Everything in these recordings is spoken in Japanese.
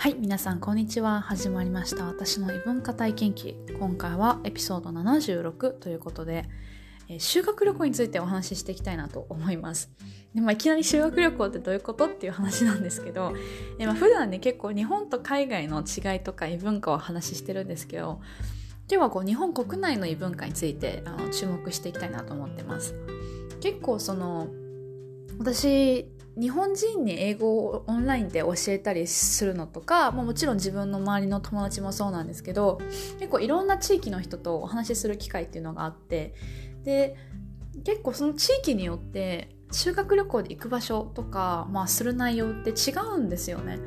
はい、皆さんこんにちは。始まりました。私の異文化体験記。今回はエピソード76ということで、えー修学旅行についてお話ししていきたいなと思います。でまあ、いきなり修学旅行ってどういうことっていう話なんですけど、えまあ、普段ね結構日本と海外の違いとか異文化をお話ししてるんですけど、今日はこう日本国内の異文化についてあの注目していきたいなと思ってます。結構その私日本人に英語をオンラインで教えたりするのとか、まあ、もちろん自分の周りの友達もそうなんですけど結構いろんな地域の人とお話しする機会っていうのがあってで結構その地域によって修学旅行で行く場所とか、まあ、する内容って違うんですよね。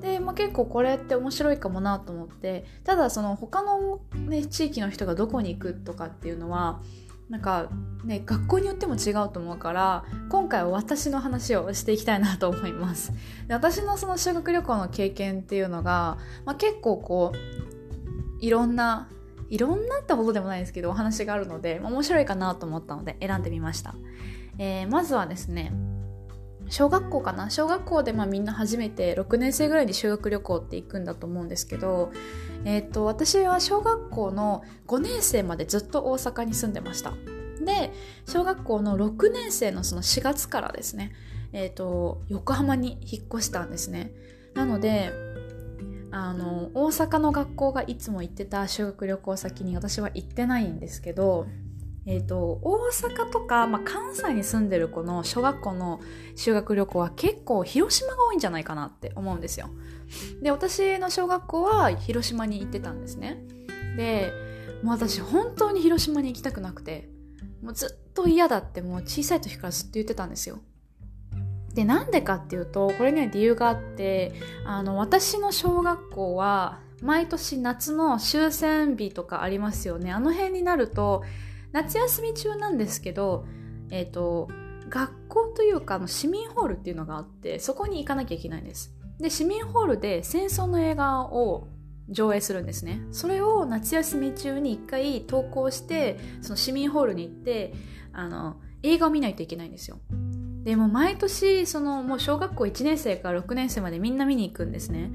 で、まあ、結構これって面白いかもなと思ってただその他の、ね、地域の人がどこに行くとかっていうのはなんかね学校によっても違うと思うから今回は私の話をしていきたいなと思います。で私のその修学旅行の経験っていうのが、まあ、結構こういろんないろんなってほどでもないですけどお話があるので面白いかなと思ったので選んでみました、えーまずはですね小学校かな？小学校でまあみんな初めて6年生ぐらいに修学旅行って行くんだと思うんですけど、えー、と私は小学校の5年生までずっと大阪に住んでました。で小学校の6年生のその4月からですね、えー、と横浜に引っ越したんですね。なのであの大阪の学校がいつも行ってた修学旅行先に私は行ってないんですけどえー、と大阪とか、まあ、関西に住んでる子の小学校の修学旅行は結構広島が多いんじゃないかなって思うんですよ。で私の小学校は広島に行ってたんですね。でもう私本当に広島に行きたくなくてもうずっと嫌だってもう小さい時からずっと言ってたんですよ。でなんでかっていうとこれには理由があってあの私の小学校は毎年夏の終戦日とかありますよね。あの辺になると夏休み中なんですけど、えっ、と、学校というかの市民ホールっていうのがあって、そこに行かなきゃいけないんです。で、市民ホールで戦争の映画を上映するんですね。それを夏休み中に一回投稿して、その市民ホールに行って、あの、映画を見ないといけないんですよ。でも毎年、そのもう小学校1年生から6年生までみんな見に行くんですね。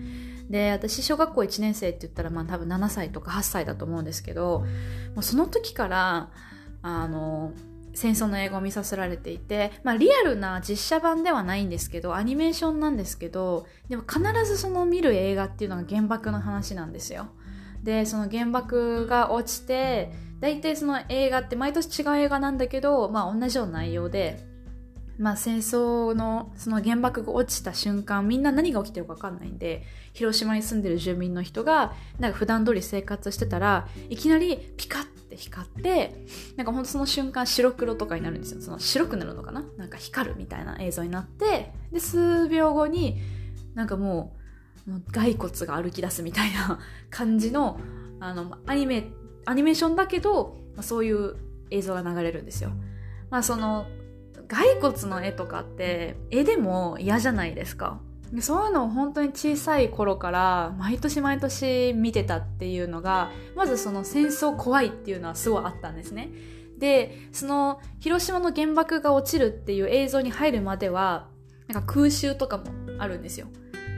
で私小学校1年生って言ったらまあ多分7歳とか8歳だと思うんですけどもうその時からあの戦争の映画を見させられていて、まあ、リアルな実写版ではないんですけどアニメーションなんですけどでも必ずその見る映画っていうのが原爆の話なんですよ。でその原爆が落ちて大体その映画って毎年違う映画なんだけど、まあ、同じような内容でまあ、戦争のその原爆が落ちた瞬間みんな何が起きてるか分かんないんで広島に住んでる住民の人がなんか普段通り生活してたらいきなりピカッて光ってなんかほんとその瞬間白黒とかになるんですよその白くなるのかな？なんか光るみたいな映像になってで数秒後になんかもうもう骸骨が歩き出すみたいな 感じのあのアニメアニメーションだけど、まあ、そういう映像が流れるんですよ。まあその骸骨の絵とかって絵でも嫌じゃないですか。でそういうのを本当に小さい頃から毎年毎年見てたっていうのがまずその戦争怖いっていうのはすごいあったんですね。でその広島の原爆が落ちるっていう映像に入るまではなんか空襲とかもあるんですよ。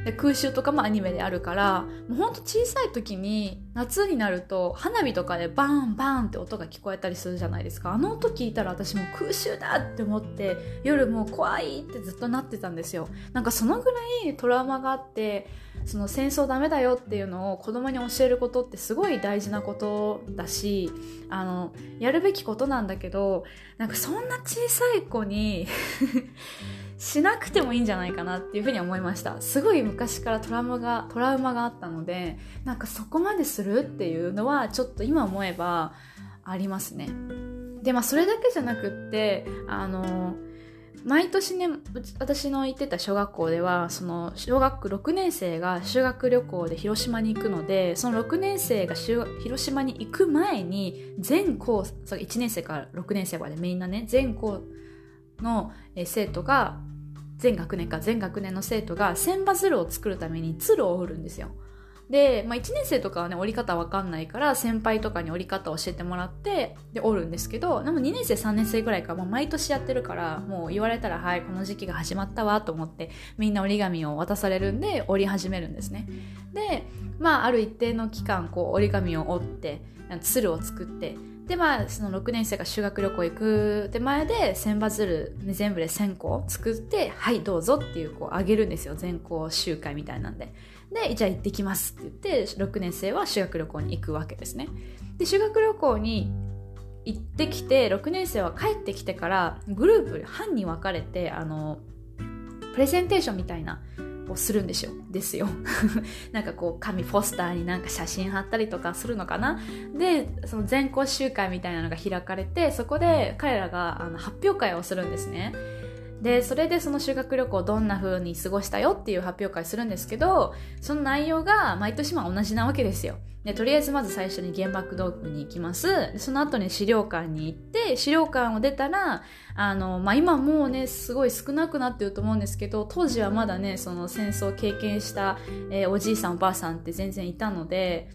で空襲とかもアニメであるからもうほんと小さい時に夏になると花火とかでバーンバーンって音が聞こえたりするじゃないですか。あの音聞いたら私も空襲だって思って夜もう怖いってずっとなってたんですよ。なんかそのぐらいトラウマがあってその戦争ダメだよっていうのを子供に教えることってすごい大事なことだしあのやるべきことなんだけどなんかそんな小さい子に しなくてもいいんじゃないかなっていうふうに思いました。すごい昔からトラウマがトラウマがあったのでなんかそこまでするっていうのはちょっと今思えばありますね。でまあそれだけじゃなくってあの毎年ね私の行ってた小学校ではその小学6年生が修学旅行で広島に行くのでその6年生が広島に行く前に全校1年生から6年生までみんなね全校の生徒が全学年か全学年の生徒が千羽鶴を作るために鶴を折るんですよ。で、まあ、1年生とかはね折り方わかんないから先輩とかに折り方を教えてもらってで折るんですけどでも2年生3年生ぐらいからもう毎年やってるからもう言われたらはいこの時期が始まったわと思ってみんな折り紙を渡されるんで折り始めるんですね。でまあある一定の期間こう折り紙を折って鶴を作ってでまあその6年生が修学旅行行く手前で千羽鶴、全部で1000個作ってはいどうぞっていうこうあげるんですよ。全校集会みたいなんで。でじゃあ行ってきますって言って6年生は修学旅行に行くわけですね。で修学旅行に行ってきて6年生は帰ってきてからグループ班に分かれてあのプレゼンテーションみたいなをするんですよですよ。なんかこう紙ポスターになんか写真貼ったりとかするのかな？でその全校集会みたいなのが開かれてそこで彼らがあの発表会をするんですね。でそれでその修学旅行どんな風に過ごしたよっていう発表会するんですけどその内容が毎年まあ同じなわけですよ。でとりあえずまず最初に原爆ドームに行きます。その後に資料館に行って資料館を出たらあの、まあ、今もうねすごい少なくなってると思うんですけど当時はまだねその戦争を経験した、えー、おじいさんおばあさんって全然いたので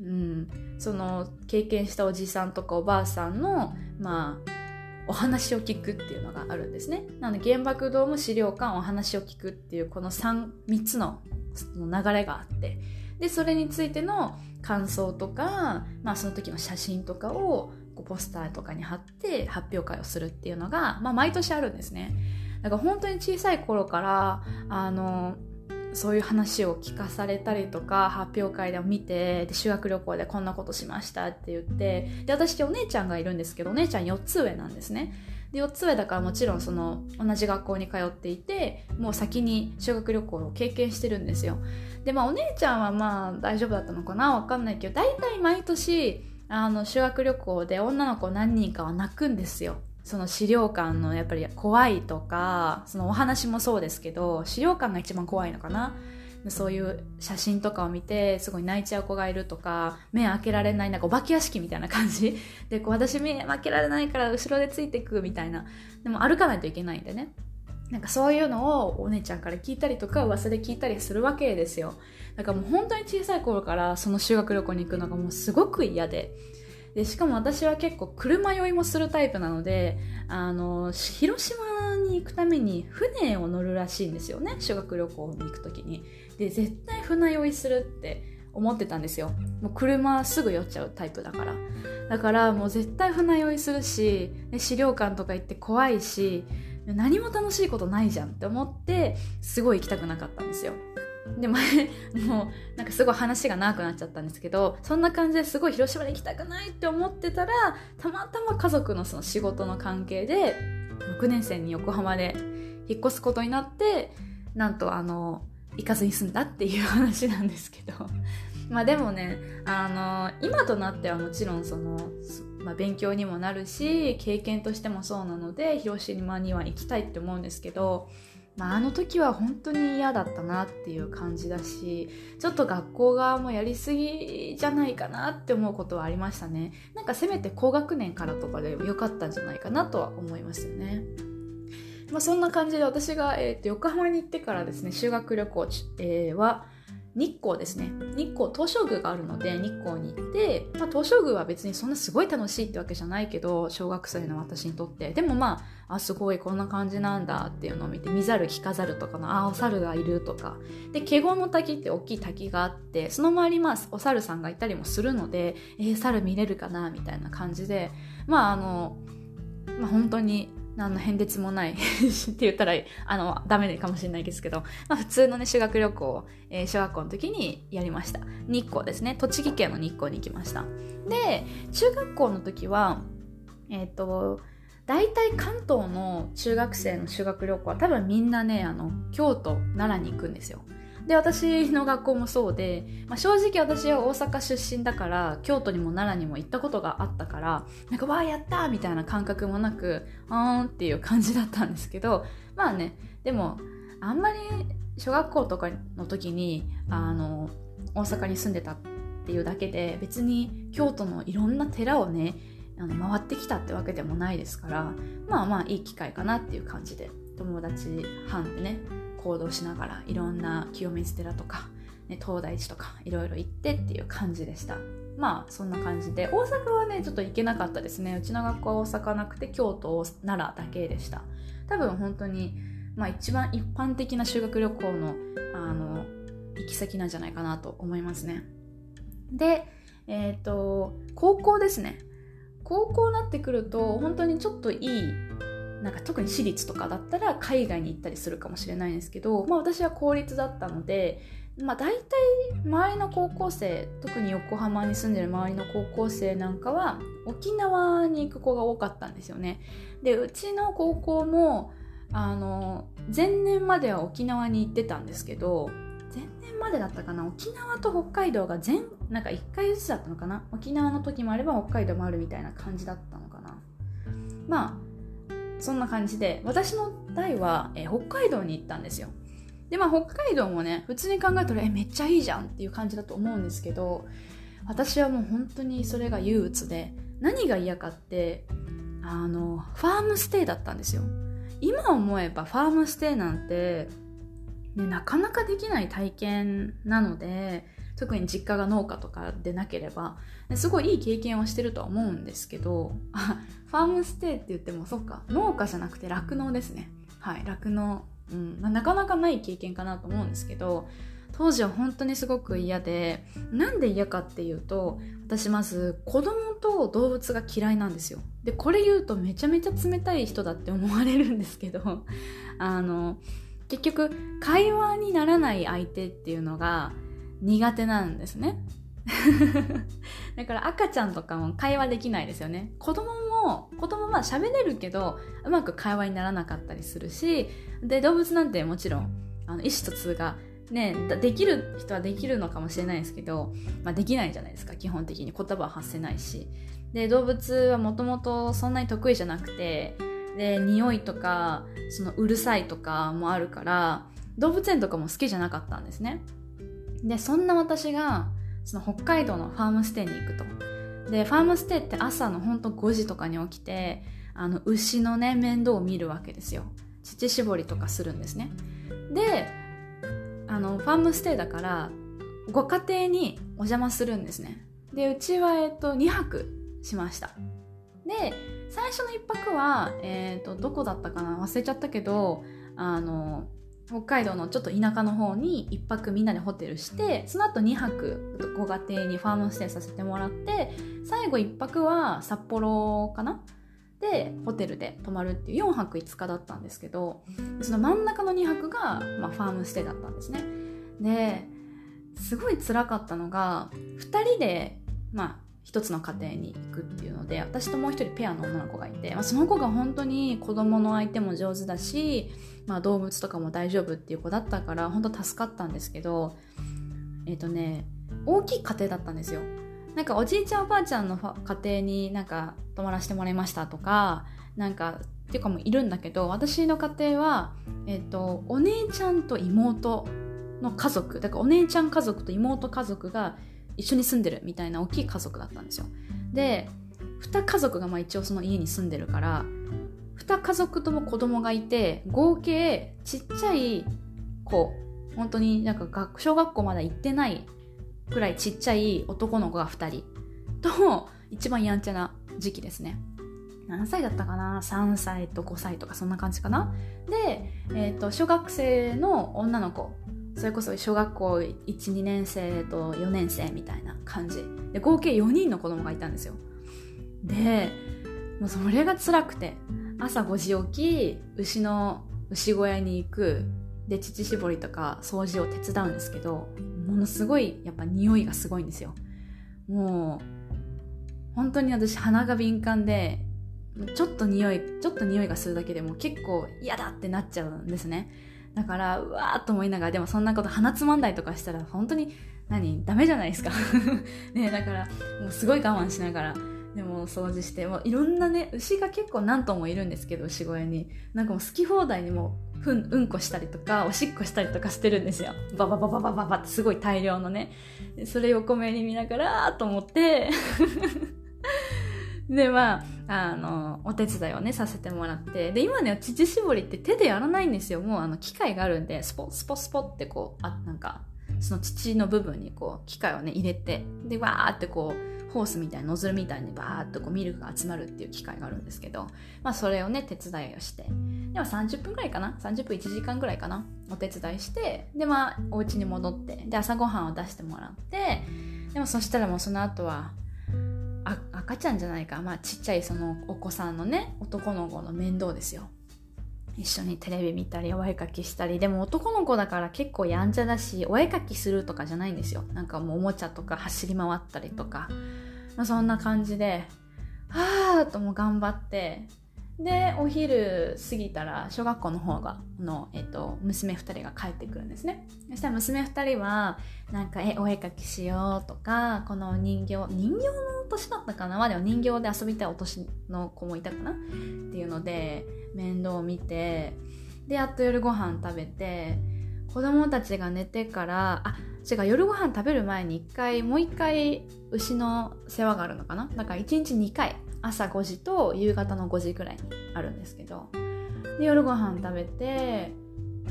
うん、その経験したおじさんとかおばあさんのまあお話を聞くっていうのがあるんですね。なので原爆ドーム資料館お話を聞くっていうこの 3, 3つの流れがあってでそれについての感想とか、まあ、その時の写真とかをこうポスターとかに貼って発表会をするっていうのが、まあ、毎年あるんですね。だから本当に小さい頃からあのそういう話を聞かされたりとか発表会でも見てで修学旅行でこんなことしましたって言ってで私お姉ちゃんがいるんですけどお姉ちゃん4つ上なんですね。で4つ上だからもちろんその同じ学校に通っていてもう先に修学旅行を経験してるんですよ。でまあお姉ちゃんはまあ大丈夫だったのかな？わかんないけど大体毎年あの修学旅行で女の子何人かは泣くんですよ。その資料館のやっぱり怖いとかそのお話もそうですけど資料館が一番怖いのかな。そういう写真とかを見てすごい泣いちゃう子がいるとか目開けられないなんかお化け屋敷みたいな感じ。でこう私目開けられないから後ろでついていくみたいな。でも歩かないといけないんでね。なんかそういうのをお姉ちゃんから聞いたりとか噂で聞いたりするわけですよ。だからもう本当に小さい頃からその修学旅行に行くのがもうすごく嫌で。でしかも私は結構車酔いもするタイプなのであの広島に行くために船を乗るらしいんですよね修学旅行に行く時に。で絶対船酔いするって思ってたんですよ。もう車すぐ酔っちゃうタイプだから。だからもう絶対船酔いするし資料館とか行って怖いし何も楽しいことないじゃんって思ってすごい行きたくなかったんですよ。で前 もうなんかすごい話が長くなっちゃったんですけどそんな感じですごい広島に行きたくないって思ってたらたまたま家族のその仕事の関係で6年生に横浜で引っ越すことになってなんとあの行かずに済んだっていう話なんですけど。まあでもねあの今となってはもちろんその、まあ、勉強にもなるし経験としてもそうなので広島には行きたいって思うんですけどまあ、あの時は本当に嫌だったなっていう感じだしちょっと学校側もやりすぎじゃないかなって思うことはありましたね。なんかせめて高学年からとかで良かったんじゃないかなとは思いますよね。まあ、そんな感じで私が、えー、と横浜に行ってからですね修学旅行、えー、は日光ですね。日光東照宮があるので日光に行って、まあ、東照宮は別にそんなすごい楽しいってわけじゃないけど小学生の私にとって。でもまああすごいこんな感じなんだっていうのを見て見ざる聞かざるとかのあお猿がいるとか。で華厳の滝って大きい滝があってその周りまあお猿さんがいたりもするのでえー、猿見れるかなみたいな感じで。まああのまあ本当に何の変哲もない って言ったらあのダメかもしれないですけど、まあ、普通のね修学旅行を、えー、小学校の時にやりました。日光ですね。栃木県の日光に行きました。で中学校の時はえっ、ー、と大体関東の中学生の修学旅行は多分みんなねあの京都奈良に行くんですよ。で私の学校もそうで、まあ、正直私は大阪出身だから京都にも奈良にも行ったことがあったからなんかわあやったみたいな感覚もなくあーんっていう感じだったんですけどまあねでもあんまり小学校とかの時にあの大阪に住んでたっていうだけで別に京都のいろんな寺をねあの回ってきたってわけでもないですからまあまあいい機会かなっていう感じで友達班でね行動しながらいろんな清水寺とかね、東大寺とかいろいろ行ってっていう感じでした。まあそんな感じで。大阪はねちょっと行けなかったですね。うちの学校は大阪なくて京都奈良だけでした。多分本当にまあ一番一般的な修学旅行のあの行き先なんじゃないかなと思いますね。でえっ、ー、と高校ですね。高校になってくると本当にちょっといいなんか特に私立とかだったら海外に行ったりするかもしれないんですけど、まあ、私は公立だったのでまあ、大体周りの高校生特に横浜に住んでる周りの高校生なんかは沖縄に行く子が多かったんですよね。でうちの高校もあの前年までは沖縄に行ってたんですけど前年までだったかな？沖縄と北海道が全なんか1回ずつだったのかな？沖縄の時もあれば北海道もあるみたいな感じだったのかな。まあそんな感じで私の代は、え北海道に行ったんですよ。でまあ北海道もね普通に考えたらえめっちゃいいじゃんっていう感じだと思うんですけど私はもう本当にそれが憂鬱で何が嫌かってあのファームステイだったんですよ。今思えばファームステイなんて、ね、なかなかできない体験なので特に実家が農家とかでなければすごいいい経験をしてるとは思うんですけどあファームステイって言ってもそっか農家じゃなくて酪農ですね。はい酪農。うんまあ、なかなかない経験かなと思うんですけど当時は本当にすごく嫌でなんで嫌かっていうと私まず子供と動物が嫌いなんですよ。でこれ言うとめちゃめちゃ冷たい人だって思われるんですけどあの結局会話にならない相手っていうのが苦手なんですね。だから赤ちゃんとかも会話できないですよね。子供も子供は喋れるけどうまく会話にならなかったりするしで動物なんてもちろんあの意思疎通がねできる人はできるのかもしれないですけど、まあ、できないじゃないですか。基本的に。言葉は発せないし。で動物はもともとそんなに得意じゃなくてで匂いとかそのうるさいとかもあるから動物園とかも好きじゃなかったんですね。でそんな私がその北海道のファームステイに行くと。でファームステイって朝のほんと5時とかに起きてあの牛のね面倒を見るわけですよ。乳搾りとかするんですね。であのファームステイだからご家庭にお邪魔するんですね。でうちは、えっと、2泊しました。で最初の1泊は、えーと、どこだったかな？忘れちゃったけどあの北海道のちょっと田舎の方に1泊みんなでホテルしてその後2泊ご家庭にファームステイさせてもらって最後1泊は札幌かな？でホテルで泊まるっていう4泊5日だったんですけどその真ん中の2泊が、まあ、ファームステイだったんですね。ですごい辛かったのが2人でまあ一つの家庭に行くっていうので私ともう一人ペアの女の子がいて、まあ、その子が本当に子供の相手も上手だし、まあ、動物とかも大丈夫っていう子だったから本当助かったんですけどえっ、ー、とね大きい家庭だったんですよ。なんかおじいちゃんおばあちゃんの家庭になんか泊まらせてもらいましたとかなんかっていうかもいるんだけど私の家庭は、えーと、お姉ちゃんと妹の家族だからお姉ちゃん家族と妹家族が一緒に住んでるみたいな大きい家族だったんですよ。で2家族がまあ一応その家に住んでるから2家族とも子供がいて合計ちっちゃい子本当になんか小学校まだ行ってないくらいちっちゃい男の子が2人と一番やんちゃな時期ですね。何歳だったかな？3歳と5歳とかそんな感じかな？で、えーと、小学生の女の子それこそ小学校12年生と4年生みたいな感じ。で合計4人の子供がいたんですよ。でもうそれが辛くて朝5時起き牛の牛小屋に行くで乳搾りとか掃除を手伝うんですけどものすごいやっぱ匂いがすごいんですよ。もう本当に私鼻が敏感でちょっと匂いちょっと匂いがするだけでも結構嫌だってなっちゃうんですね。だからうわーと思いながらでもそんなこと鼻つまんだりとかしたら本当に何ダメじゃないですか。ねだからもうすごい我慢しながらでも掃除してもういろんなね牛が結構何頭もいるんですけど牛小屋に。なんかもう好き放題にもうふんうんこしたりとかおしっこしたりとかしてるんですよ。バババババババってすごい大量のね。それ横目に見ながらと思って。でまああのお手伝いをねさせてもらってで今ね乳搾りって手でやらないんですよ。もうあの機械があるんでスポスポスポってこうあなんかその土の部分にこう機械をね入れてでわーってこうホースみたいなノズルみたいにバーっとこうミルクが集まるっていう機械があるんですけど、まあ、それをね手伝いをして。でも30分ぐらいかな？30分1時間ぐらいかな？お手伝いしてでまあお家に戻ってで朝ごはんを出してもらってでもそしたらもうその後はあ赤ちゃんじゃないか。まあちっちゃいそのお子さんのね男の子の面倒ですよ。一緒にテレビ見たりお絵かきしたり。でも男の子だから結構やんちゃだしお絵かきするとかじゃないんですよ。なんかもうおもちゃとか走り回ったりとか、まあ、そんな感じではあとも頑張ってでお昼過ぎたら小学校の方がの、えっと、娘2人が帰ってくるんですね。そしたら娘2人はなんかえお絵かきしようとかこの人形人形の年だったかな？まあでも人形で遊びたいお年の子もいたかな？っていうので面倒を見てでやっと夜ご飯食べて子供たちが寝てからあ違う夜ご飯食べる前に一回もう一回牛の世話があるのかな？だから1日2回朝5時と夕方の5時くらいにあるんですけどで夜ご飯食べて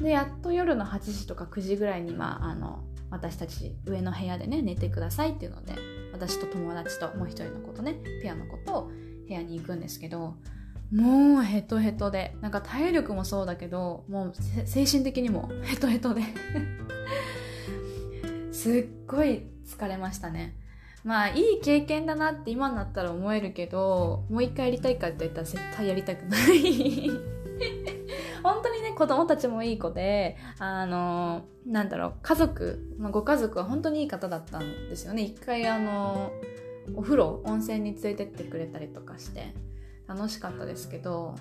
でやっと夜の8時とか9時ぐらいに、まあ、あの私たち上の部屋でね寝てくださいっていうので私と友達ともう一人の子とねペアの子と部屋に行くんですけどもうヘトヘトでなんか体力もそうだけどもう精神的にもヘトヘトで。すっごい疲れましたね。まあいい経験だなって今になったら思えるけどもう一回やりたいかって言ったら絶対やりたくない。本当にね子供たちもいい子であのなんだろう家族、まあ、ご家族は本当にいい方だったんですよね。一回あのお風呂温泉に連れてってくれたりとかして楽しかったですけど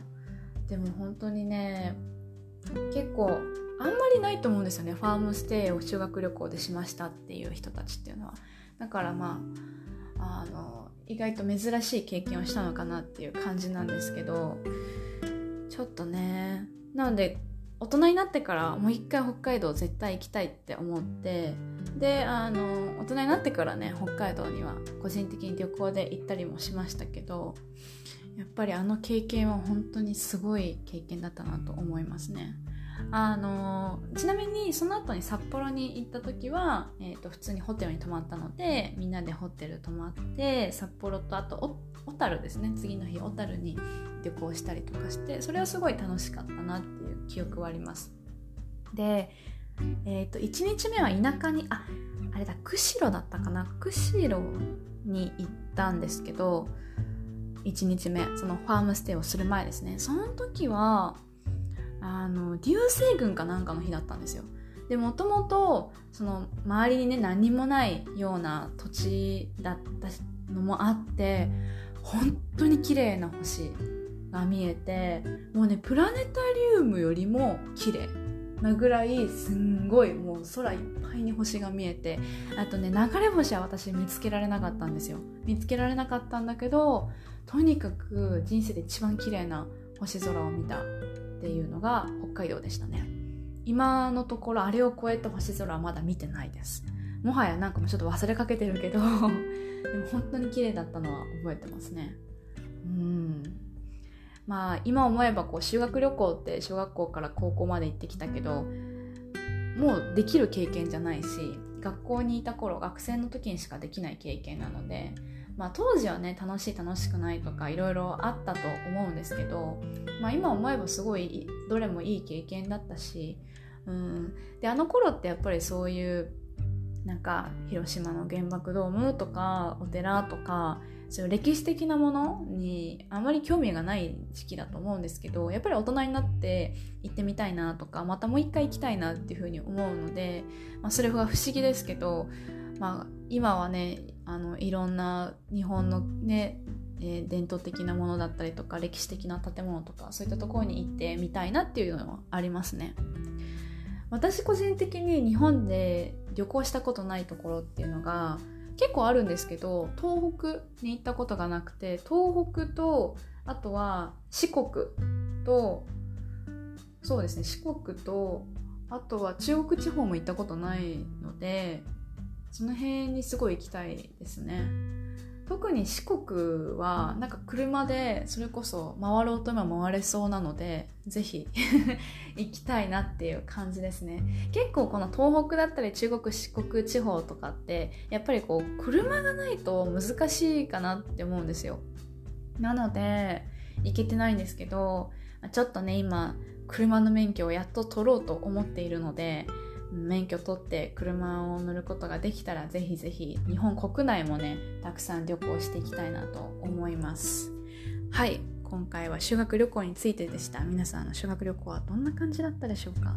でも本当にね結構あんまりないと思うんですよね。ファームステイを修学旅行でしましたっていう人たちっていうのは。だからまああの意外と珍しい経験をしたのかなっていう感じなんですけどちょっとねなので大人になってからもう一回北海道絶対行きたいって思ってであの大人になってからね北海道には個人的に旅行で行ったりもしましたけどやっぱりあの経験は本当にすごい経験だったなと思いますね。あのちなみにその後に札幌に行った時は、えーと、普通にホテルに泊まったのでみんなでホテル泊まって札幌とあと小樽ですね。次の日小樽に旅行したりとかしてそれはすごい楽しかったなっていう記憶はあります。で、えーと、1日目は田舎にああれだ釧路だったかな？釧路に行ったんですけど1日目そのファームステイをする前ですね。その時はあの流星群かなんかの日だったんですよ。でもともとその周りにね何もないような土地だったのもあって本当に綺麗な星が見えてもうねプラネタリウムよりも綺麗。なぐらいすんごいもう空いっぱいに星が見えてあとね流れ星は私見つけられなかったんですよ。見つけられなかったんだけどとにかく人生で一番綺麗な星空を見た。っていうのが北海道でしたね。今のところあれを超えた星空はまだ見てないです。もはやなんかもうちょっと忘れかけてるけど でも本当に綺麗だったのは覚えてますね。うん。まあ今思えばこう修学旅行って小学校から高校まで行ってきたけどもうできる経験じゃないし学校にいた頃学生の時にしかできない経験なのでまあ、当時はね楽しい楽しくないとかいろいろあったと思うんですけど、まあ、今思えばすごいどれもいい経験だったし、うん、であの頃ってやっぱりそういうなんか広島の原爆ドームとかお寺とかそういう歴史的なものにあまり興味がない時期だと思うんですけどやっぱり大人になって行ってみたいなとかまたもう一回行きたいなっていうふうに思うので、まあ、それは不思議ですけど、まあ、今はねあのいろんな日本のね、えー、伝統的なものだったりとか歴史的な建物とかそういったところに行ってみたいなっていうのはありますね。私個人的に日本で旅行したことないところっていうのが結構あるんですけど東北に行ったことがなくて東北とあとは四国とそうですね四国とあとは中国地方も行ったことないのでその辺にすごい行きたいですね。特に四国はなんか車でそれこそ回ろうと今回れそうなのでぜひ 行きたいなっていう感じですね。結構この東北だったり中国四国地方とかってやっぱりこう車がないと難しいかなって思うんですよ。なので行けてないんですけどちょっとね今車の免許をやっと取ろうと思っているので免許取って車を乗ることができたらぜひぜひ日本国内もねたくさん旅行していきたいなと思います。はい今回は修学旅行についてでした。皆さんの修学旅行はどんな感じだったでしょうか。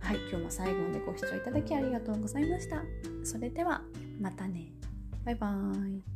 はい今日も最後までご視聴いただきありがとうございました。それではまたね。バイバーイ。